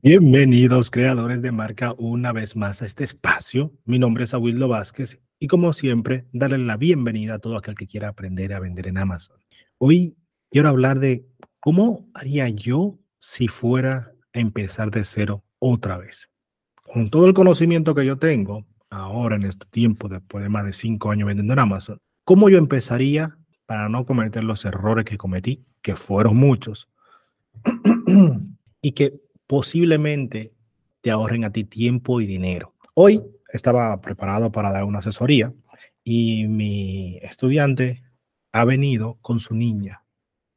Bienvenidos creadores de marca una vez más a este espacio. Mi nombre es Aguildo Vázquez y como siempre, darle la bienvenida a todo aquel que quiera aprender a vender en Amazon. Hoy quiero hablar de cómo haría yo si fuera a empezar de cero otra vez. Con todo el conocimiento que yo tengo ahora en este tiempo, después de más de cinco años vendiendo en Amazon, ¿cómo yo empezaría para no cometer los errores que cometí, que fueron muchos, y que posiblemente te ahorren a ti tiempo y dinero. Hoy estaba preparado para dar una asesoría y mi estudiante ha venido con su niña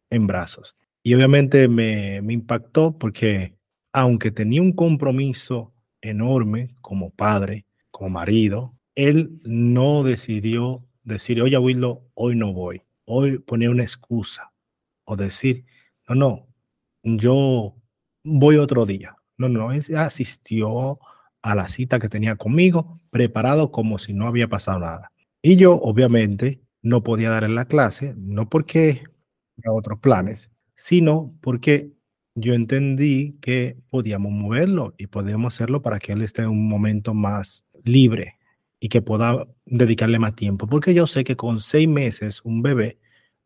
en brazos. Y obviamente me, impactó porque aunque tenía un compromiso enorme como padre, como marido, él no decidió decir, oye, Willow, hoy no voy. Hoy poner una excusa o decir, no, no, yo voy otro día. No, no, asistió a la cita que tenía conmigo, preparado como si no había pasado nada. Y yo, obviamente, no podía dar en la clase, no porque había otros planes, sino porque yo entendí que podíamos moverlo y podíamos hacerlo para que él esté en un momento más libre y que pueda dedicarle más tiempo. Porque yo sé que con seis meses un bebé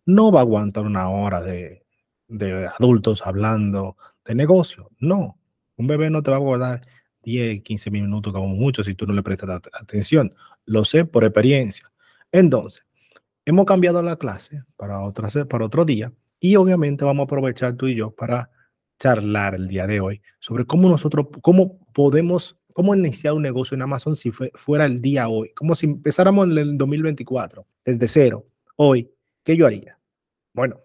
no va a aguantar una hora de, de adultos hablando de negocio. No, un bebé no te va a guardar 10, 15 minutos como mucho si tú no le prestas atención. Lo sé por experiencia. Entonces, hemos cambiado la clase para, otra, para otro día y obviamente vamos a aprovechar tú y yo para charlar el día de hoy sobre cómo nosotros, cómo podemos, cómo iniciar un negocio en Amazon si fuera el día hoy, como si empezáramos en el 2024, desde cero, hoy, ¿qué yo haría? Bueno,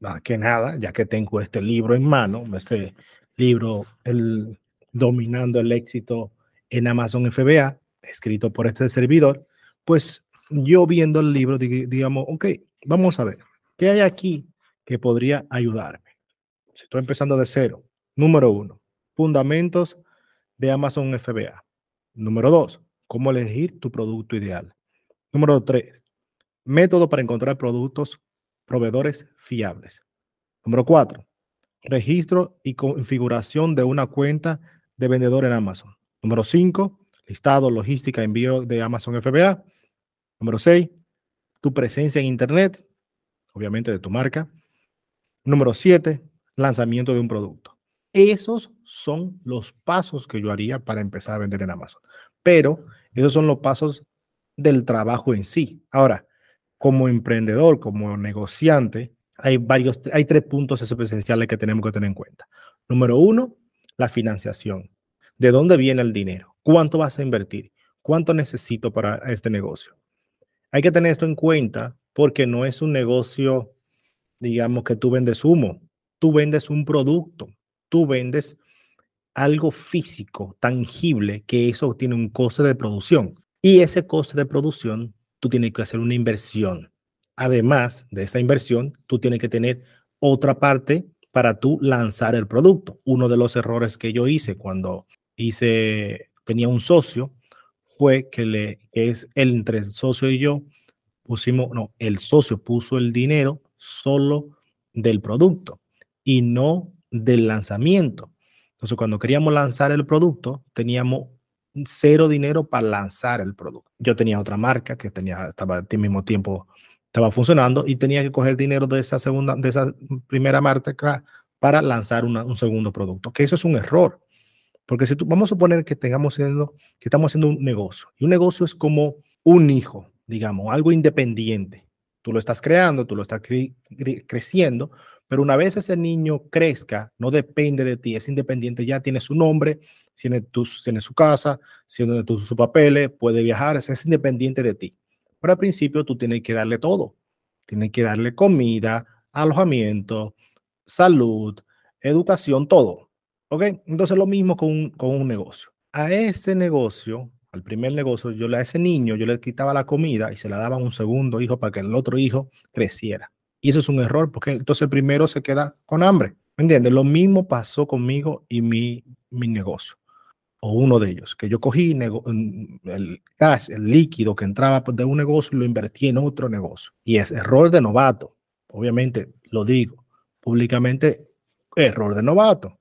más que nada, ya que tengo este libro en mano, este libro, el Dominando el éxito en Amazon FBA, escrito por este servidor, pues yo viendo el libro, digamos, ok, vamos a ver, ¿qué hay aquí que podría ayudarme? Si estoy empezando de cero, número uno, fundamentos de Amazon FBA. Número dos, cómo elegir tu producto ideal. Número tres, método para encontrar productos proveedores fiables. Número cuatro, registro y configuración de una cuenta de vendedor en Amazon. Número cinco, listado, logística, envío de Amazon FBA. Número seis, tu presencia en Internet, obviamente de tu marca. Número siete, lanzamiento de un producto. Esos son los pasos que yo haría para empezar a vender en Amazon. Pero esos son los pasos del trabajo en sí. Ahora, como emprendedor, como negociante, hay varios, hay tres puntos esenciales que tenemos que tener en cuenta. Número uno, la financiación. ¿De dónde viene el dinero? ¿Cuánto vas a invertir? ¿Cuánto necesito para este negocio? Hay que tener esto en cuenta porque no es un negocio, digamos, que tú vendes humo. Tú vendes un producto. Tú vendes algo físico, tangible, que eso tiene un coste de producción. Y ese coste de producción tú tienes que hacer una inversión. Además de esa inversión, tú tienes que tener otra parte para tú lanzar el producto. Uno de los errores que yo hice cuando hice, tenía un socio, fue que, le, es el, entre el socio y yo, pusimos, no, el socio puso el dinero solo del producto y no del lanzamiento. Entonces, cuando queríamos lanzar el producto, teníamos cero dinero para lanzar el producto. Yo tenía otra marca que tenía, estaba al mismo tiempo, estaba funcionando y tenía que coger dinero de esa segunda, de esa primera marca para lanzar un segundo producto, que eso es un error. Porque si tú, vamos a suponer que tengamos siendo, que estamos haciendo un negocio y un negocio es como un hijo, digamos, algo independiente. Tú lo estás creando, tú lo estás creciendo, pero una vez ese niño crezca, no depende de ti, es independiente, ya tiene su nombre, tiene, tiene su casa, tiene sus papeles, puede viajar, es, independiente de ti. Pero al principio tú tienes que darle todo. Tienes que darle comida, alojamiento, salud, educación, todo. ¿Ok? Entonces lo mismo con un, con un negocio. A ese negocio, al primer negocio, yo a ese niño, yo le quitaba la comida y se la daba a un segundo hijo para que el otro hijo creciera. Y eso es un error porque entonces el primero se queda con hambre. ¿Me entiendes? Lo mismo pasó conmigo y mi, mi negocio. O uno de ellos, que yo cogí el gas, el líquido que entraba de un negocio y lo invertí en otro negocio. Y es error de novato. Obviamente lo digo públicamente, error de novato.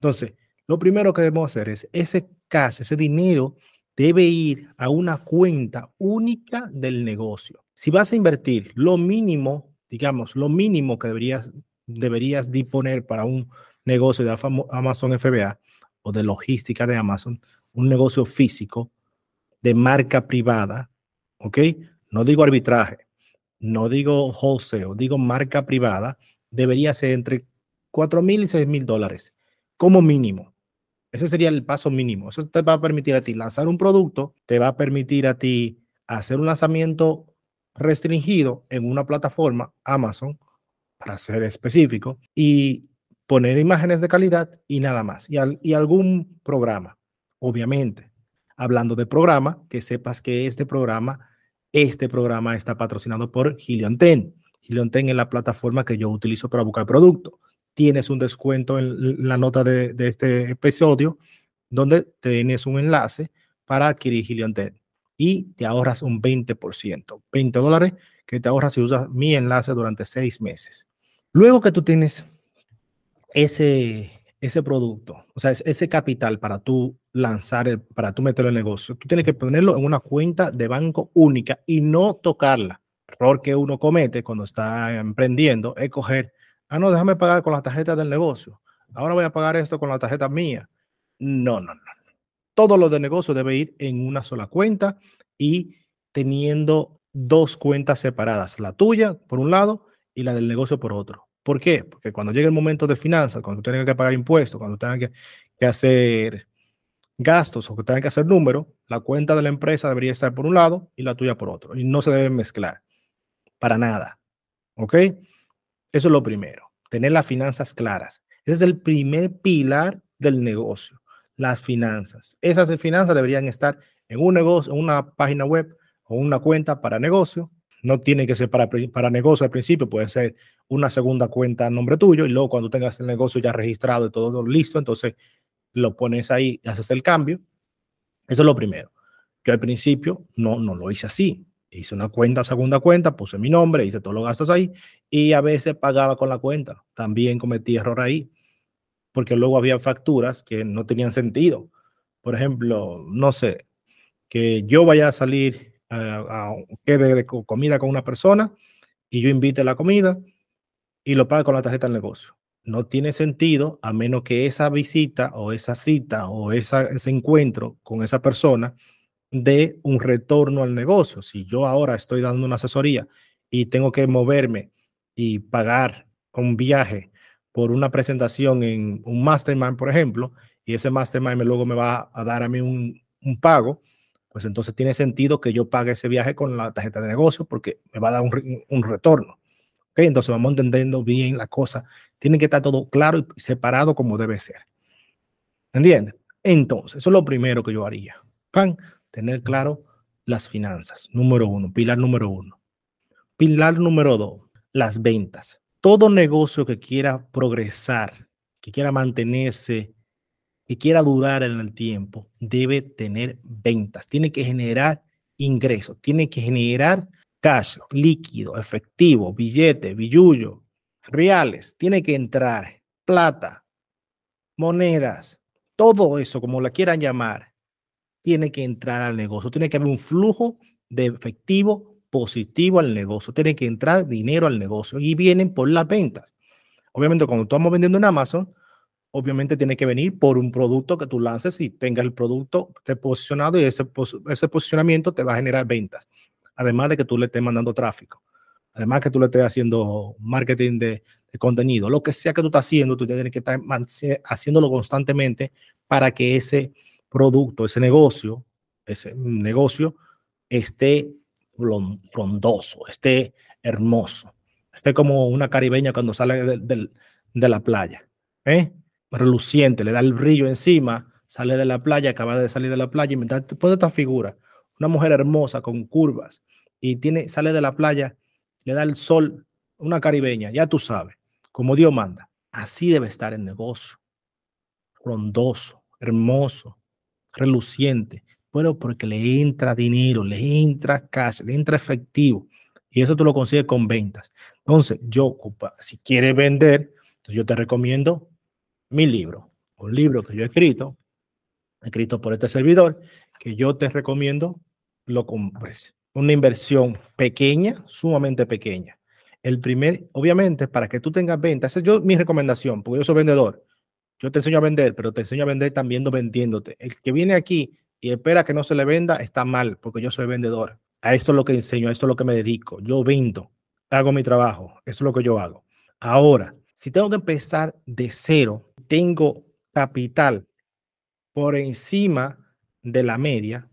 Entonces, lo primero que debemos hacer es ese cash, ese dinero debe ir a una cuenta única del negocio. Si vas a invertir lo mínimo, digamos, lo mínimo que deberías, deberías disponer para un negocio de Amazon FBA o de logística de Amazon, un negocio físico de marca privada, ¿ok? No digo arbitraje, no digo wholesale, digo marca privada, debería ser entre 4 mil y 6 mil dólares como mínimo. Ese sería el paso mínimo. Eso te va a permitir a ti lanzar un producto, te va a permitir a ti hacer un lanzamiento restringido en una plataforma, Amazon, para ser específico, y poner imágenes de calidad y nada más. Y, y algún programa, obviamente. Hablando de programa, que sepas que este programa, este programa está patrocinado por Helion 10. Helion 10 es la plataforma que yo utilizo para buscar producto tienes un descuento en la nota de, este episodio donde tienes un enlace para adquirir Helion 10 y te ahorras un 20%, 20 dólares que te ahorras si usas mi enlace durante seis meses. Luego que tú tienes ese, ese producto, o sea, ese capital para tú lanzar, para tú meterlo en el negocio, tú tienes que ponerlo en una cuenta de banco única y no tocarla. error que uno comete cuando está emprendiendo es coger ah, no, déjame pagar con la tarjeta del negocio. Ahora voy a pagar esto con la tarjeta mía. No, no, no. Todo lo de negocio debe ir en una sola cuenta y teniendo dos cuentas separadas, la tuya por un lado y la del negocio por otro. ¿Por qué? Porque cuando llegue el momento de finanzas, cuando tengas que pagar impuestos, cuando tengas que, que hacer gastos o que tengas que hacer números, la cuenta de la empresa debería estar por un lado y la tuya por otro. Y no se deben mezclar. Para nada. ¿Ok? Eso es lo primero, tener las finanzas claras. Ese es el primer pilar del negocio, las finanzas. Esas finanzas deberían estar en un negocio, en una página web o una cuenta para negocio. No tiene que ser para, para negocio al principio, puede ser una segunda cuenta a nombre tuyo y luego cuando tengas el negocio ya registrado y todo listo, entonces lo pones ahí haces el cambio. Eso es lo primero. Yo al principio no, no lo hice así hice una cuenta, segunda cuenta, puse mi nombre, hice todos los gastos ahí y a veces pagaba con la cuenta. También cometí error ahí, porque luego había facturas que no tenían sentido. Por ejemplo, no sé, que yo vaya a salir a, quede de comida con una persona y yo invite la comida y lo pague con la tarjeta del negocio. No tiene sentido a menos que esa visita o esa cita o esa, ese encuentro con esa persona de un retorno al negocio. Si yo ahora estoy dando una asesoría y tengo que moverme y pagar un viaje por una presentación en un mastermind, por ejemplo, y ese mastermind luego me va a dar a mí un, pago, pues entonces tiene sentido que yo pague ese viaje con la tarjeta de negocio porque me va a dar un, retorno. ¿Okay? Entonces vamos entendiendo bien la cosa. Tiene que estar todo claro y separado como debe ser. ¿Entiendes? Entonces, eso es lo primero que yo haría. Pan, tener claro las finanzas, número uno, pilar número uno. Pilar número dos, las ventas. Todo negocio que quiera progresar, que quiera mantenerse, que quiera durar en el tiempo, debe tener ventas, tiene que generar ingresos, tiene que generar cash líquido, efectivo, billete, billullo, reales, tiene que entrar plata, monedas, todo eso, como la quieran llamar, tiene que entrar al negocio, tiene que haber un flujo de efectivo positivo al negocio, tiene que entrar dinero al negocio. Y vienen por las ventas. Obviamente, cuando estamos vendiendo en Amazon, obviamente tiene que venir por un producto que tú lances y tenga el producto posicionado y ese, ese posicionamiento te va a generar ventas. Además de que tú le estés mandando tráfico. Además que tú le estés haciendo marketing de, de contenido. Lo que sea que tú estás haciendo, tú tienes que estar haciéndolo constantemente para que ese producto, ese negocio, ese negocio esté frondoso, esté hermoso, esté como una caribeña cuando sale de, la playa, ¿eh? Reluciente, le da el brillo encima, sale de la playa, acaba de salir de la playa y me da esta figura, una mujer hermosa con curvas y tiene, sale de la playa, le da el sol, una caribeña, ya tú sabes, como Dios manda. Así debe estar el negocio, frondoso, hermoso, reluciente, pero porque le entra dinero, le entra cash, le entra efectivo. Y eso tú lo consigues con ventas. Entonces, yo, si quieres vender, entonces yo te recomiendo mi libro. un libro que yo he escrito, escrito por este servidor, que yo te recomiendo lo compres. Una inversión pequeña, sumamente pequeña. El primer, obviamente, para que tú tengas venta, esa es yo, mi recomendación, porque yo soy vendedor. Yo te enseño a vender, pero te enseño a vender también vendiéndote. El que viene aquí y espera que no se le venda está mal, porque yo soy vendedor. A esto es lo que enseño, a esto es lo que me dedico. Yo vendo, hago mi trabajo, esto es lo que yo hago. Ahora, si tengo que empezar de cero, tengo capital por encima de la media,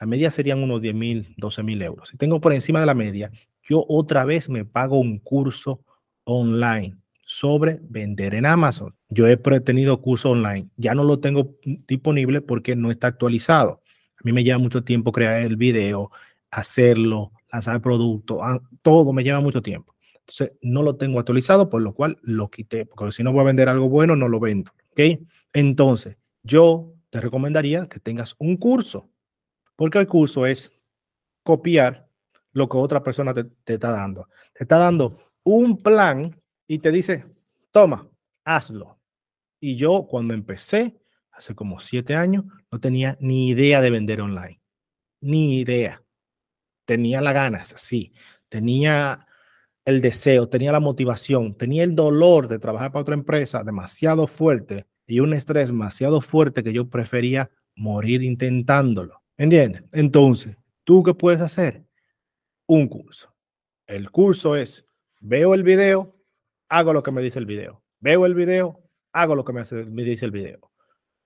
la media serían unos 10 mil, 12 mil euros. Si tengo por encima de la media, yo otra vez me pago un curso online sobre vender en Amazon. Yo he tenido curso online, ya no lo tengo disponible porque no está actualizado. A mí me lleva mucho tiempo crear el video, hacerlo, lanzar el producto, ah, todo me lleva mucho tiempo. Entonces, no lo tengo actualizado, por lo cual lo quité, porque si no voy a vender algo bueno, no lo vendo. ¿Ok? Entonces, yo te recomendaría que tengas un curso, porque el curso es copiar lo que otra persona te, te está dando. Te está dando un plan y te dice, toma, hazlo. Y yo cuando empecé, hace como siete años, no tenía ni idea de vender online. Ni idea. Tenía las ganas, sí. Tenía el deseo, tenía la motivación, tenía el dolor de trabajar para otra empresa demasiado fuerte y un estrés demasiado fuerte que yo prefería morir intentándolo. ¿Entiendes? Entonces, ¿tú qué puedes hacer? Un curso. El curso es, veo el video, hago lo que me dice el video. Veo el video, hago lo que me, dice el video.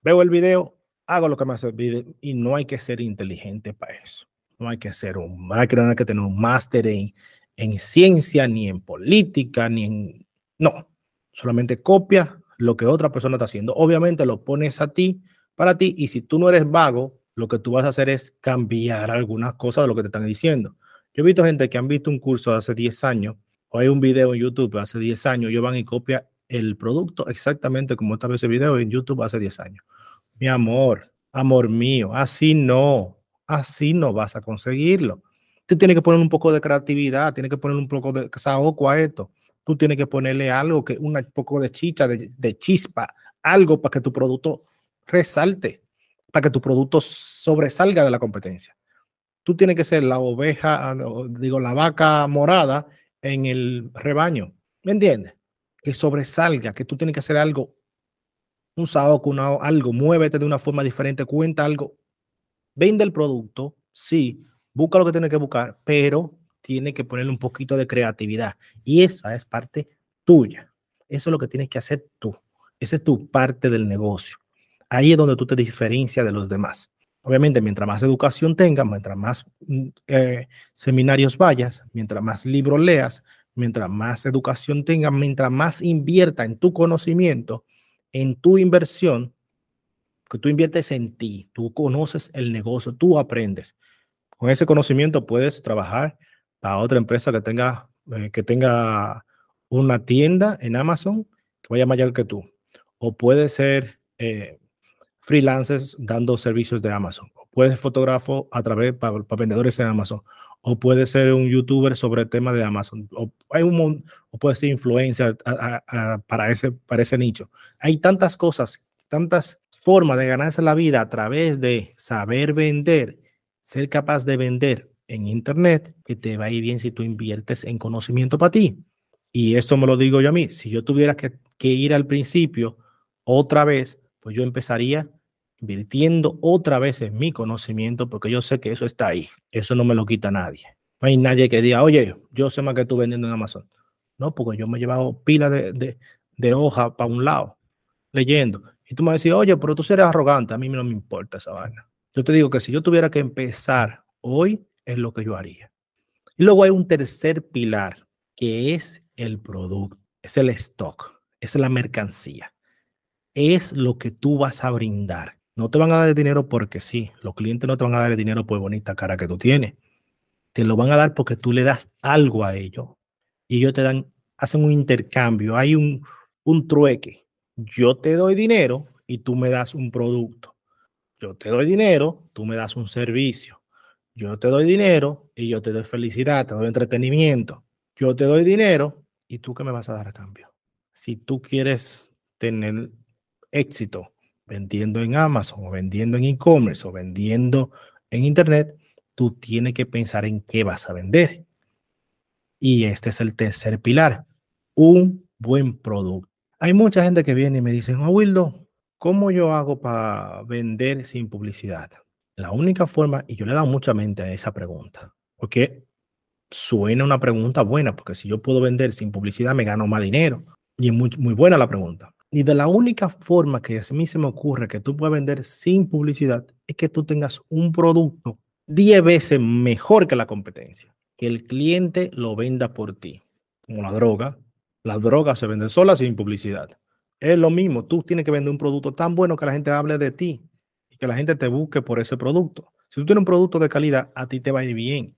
Veo el video, hago lo que me hace el video. Y no hay que ser inteligente para eso. No hay que ser un, no hay que tener un máster en, en ciencia, ni en política, ni en... No, solamente copia lo que otra persona está haciendo. Obviamente lo pones a ti, para ti, y si tú no eres vago, lo que tú vas a hacer es cambiar algunas cosas de lo que te están diciendo. Yo he visto gente que han visto un curso de hace 10 años o hay un video en YouTube hace 10 años, yo van y copia el producto exactamente como estaba ese video en YouTube hace 10 años. Mi amor, amor mío, así no, así no vas a conseguirlo. Tú tienes que poner un poco de creatividad, tienes que poner un poco de saoco a esto. Tú tienes que ponerle algo, que un poco de chicha, de, chispa, algo para que tu producto resalte, para que tu producto sobresalga de la competencia. Tú tienes que ser la oveja, digo, la vaca morada en el rebaño. ¿Me entiendes? Que sobresalga, que tú tienes que hacer algo, un saoco, algo, muévete de una forma diferente, cuenta algo. Vende el producto, sí, busca lo que tienes que buscar, pero tiene que ponerle un poquito de creatividad. Y esa es parte tuya. Eso es lo que tienes que hacer tú. Esa es tu parte del negocio. Ahí es donde tú te diferencias de los demás. Obviamente, mientras más educación tengas, mientras más mm, eh, seminarios vayas, mientras más libros leas, mientras más educación tengas, mientras más invierta en tu conocimiento, en tu inversión, que tú inviertes en ti, tú conoces el negocio, tú aprendes. Con ese conocimiento puedes trabajar para otra empresa que tenga, eh, que tenga una tienda en Amazon que vaya mayor que tú. O puede ser eh, freelancers dando servicios de Amazon. O puedes ser fotógrafo a través para, vendedores en Amazon. O puede ser un youtuber sobre el tema de Amazon. O, hay un, o puede ser influencer para, ese, para ese nicho. Hay tantas cosas, tantas formas de ganarse la vida a través de saber vender, ser capaz de vender en Internet, que te va a ir bien si tú inviertes en conocimiento para ti. Y esto me lo digo yo a mí. Si yo tuviera que, ir al principio otra vez pues yo empezaría invirtiendo otra vez en mi conocimiento porque yo sé que eso está ahí. Eso no me lo quita nadie. No hay nadie que diga, oye, yo sé más que tú vendiendo en Amazon. No, porque yo me he llevado pila de, hoja para un lado, leyendo. Y tú me vas a oye, pero tú eres arrogante. A mí no me importa esa vaina. Yo te digo que si yo tuviera que empezar hoy, es lo que yo haría. Y luego hay un tercer pilar, que es el producto, es el stock, es la mercancía es lo que tú vas a brindar. No te van a dar dinero porque sí. Los clientes no te van a dar el dinero por bonita cara que tú tienes. Te lo van a dar porque tú le das algo a ellos. Y ellos te dan, hacen un intercambio. Hay un, un trueque. Yo te doy dinero y tú me das un producto. Yo te doy dinero, tú me das un servicio. Yo te doy dinero y yo te doy felicidad, te doy entretenimiento. Yo te doy dinero y tú qué me vas a dar a cambio. Si tú quieres tener éxito vendiendo en Amazon o vendiendo en e-commerce o vendiendo en Internet, tú tienes que pensar en qué vas a vender. Y este es el tercer pilar, un buen producto. Hay mucha gente que viene y me dice, oh, Wildo, ¿cómo yo hago para vender sin publicidad? La única forma, y yo le he dado mucha mente a esa pregunta, porque suena una pregunta buena, porque si yo puedo vender sin publicidad me gano más dinero. Y es muy, buena la pregunta. Y de la única forma que a mí se me ocurre que tú puedas vender sin publicidad es que tú tengas un producto 10 veces mejor que la competencia, que el cliente lo venda por ti, como la droga. La droga se vende sola sin publicidad. Es lo mismo, tú tienes que vender un producto tan bueno que la gente hable de ti y que la gente te busque por ese producto. Si tú tienes un producto de calidad, a ti te va a ir bien.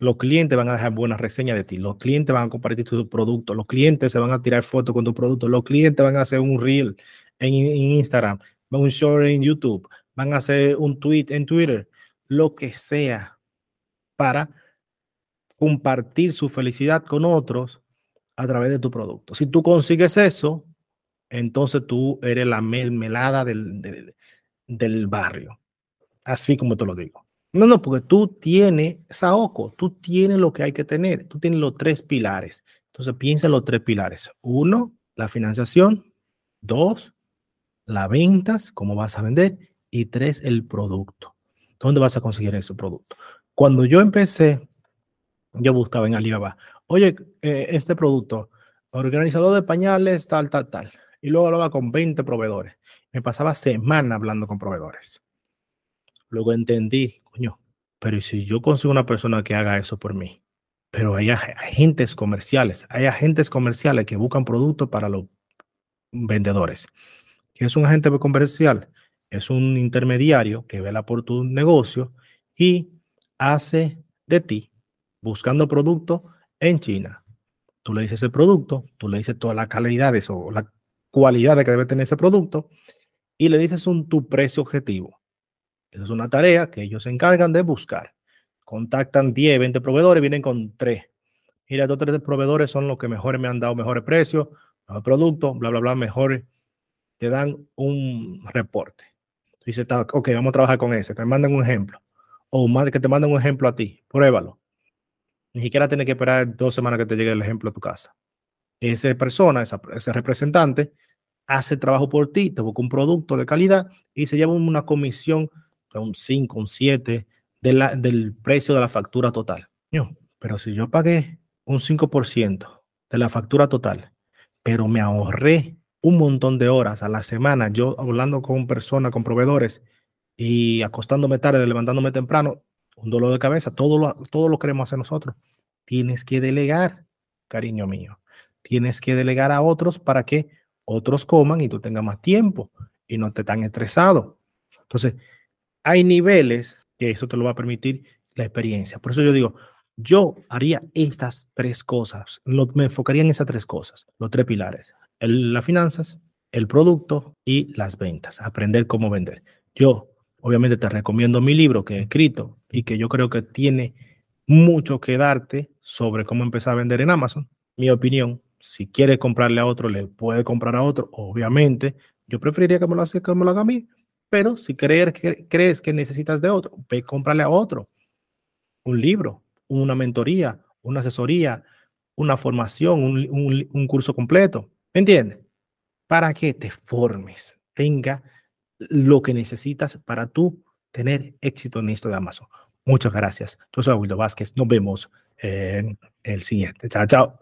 Los clientes van a dejar buenas reseñas de ti, los clientes van a compartir tu producto, los clientes se van a tirar fotos con tu producto, los clientes van a hacer un reel en, Instagram, un short en YouTube, van a hacer un tweet en Twitter, lo que sea para compartir su felicidad con otros a través de tu producto. Si tú consigues eso, entonces tú eres la mermelada del, del barrio. Así como te lo digo. No, no, porque tú tienes Saoco, tú tienes lo que hay que tener, tú tienes los tres pilares. Entonces piensa en los tres pilares. Uno, la financiación. Dos, las ventas, cómo vas a vender. Y tres, el producto. ¿Dónde vas a conseguir ese producto? Cuando yo empecé, yo buscaba en Alibaba, oye, eh, este producto, organizador de pañales, tal, tal, tal. Y luego hablaba con 20 proveedores. Me pasaba semana hablando con proveedores. Luego entendí, coño, pero si yo consigo una persona que haga eso por mí? Pero hay agentes comerciales, hay agentes comerciales que buscan productos para los vendedores. ¿Qué es un agente comercial? Es un intermediario que vela por tu negocio y hace de ti buscando productos en China. Tú le dices el producto, tú le dices todas las calidades o la cualidad que debe tener ese producto y le dices un tu precio objetivo. Esa es una tarea que ellos se encargan de buscar. Contactan 10, 20 proveedores, vienen con 3. Mira, estos tres proveedores son los que mejores me han dado mejores precios, mejor producto, bla, bla, bla, mejores. Te dan un reporte. Dice, ok, vamos a trabajar con ese. Me mandan un ejemplo. O que te manden un ejemplo a ti. Pruébalo. Ni siquiera tienes que esperar dos semanas que te llegue el ejemplo a tu casa. Esa persona, ese representante, hace trabajo por ti, te busca un producto de calidad y se lleva una comisión un 5, un 7 de del precio de la factura total. pero si yo pagué un 5% de la factura total, pero me ahorré un montón de horas a la semana, yo hablando con personas, con proveedores y acostándome tarde, levantándome temprano, un dolor de cabeza, todo lo, todo lo queremos hacer nosotros. Tienes que delegar, cariño mío. Tienes que delegar a otros para que otros coman y tú tengas más tiempo y no te tan estresado. Entonces, hay niveles que eso te lo va a permitir la experiencia. Por eso yo digo, yo haría estas tres cosas, me enfocaría en esas tres cosas, los tres pilares, las finanzas, el producto y las ventas, aprender cómo vender. Yo obviamente te recomiendo mi libro que he escrito y que yo creo que tiene mucho que darte sobre cómo empezar a vender en Amazon. Mi opinión, si quieres comprarle a otro, le puede comprar a otro, obviamente. Yo preferiría que me lo, haga, que me lo haga a mí, pero si creer, que, crees que necesitas de otro, ve, cómprale a otro. Un libro, una mentoría, una asesoría, una formación, un, curso completo. ¿Me entiendes? Para que te formes, tenga lo que necesitas para tú tener éxito en esto de Amazon. Muchas gracias. Yo soy Wildo Vázquez. Nos vemos en el siguiente. Chao, chao.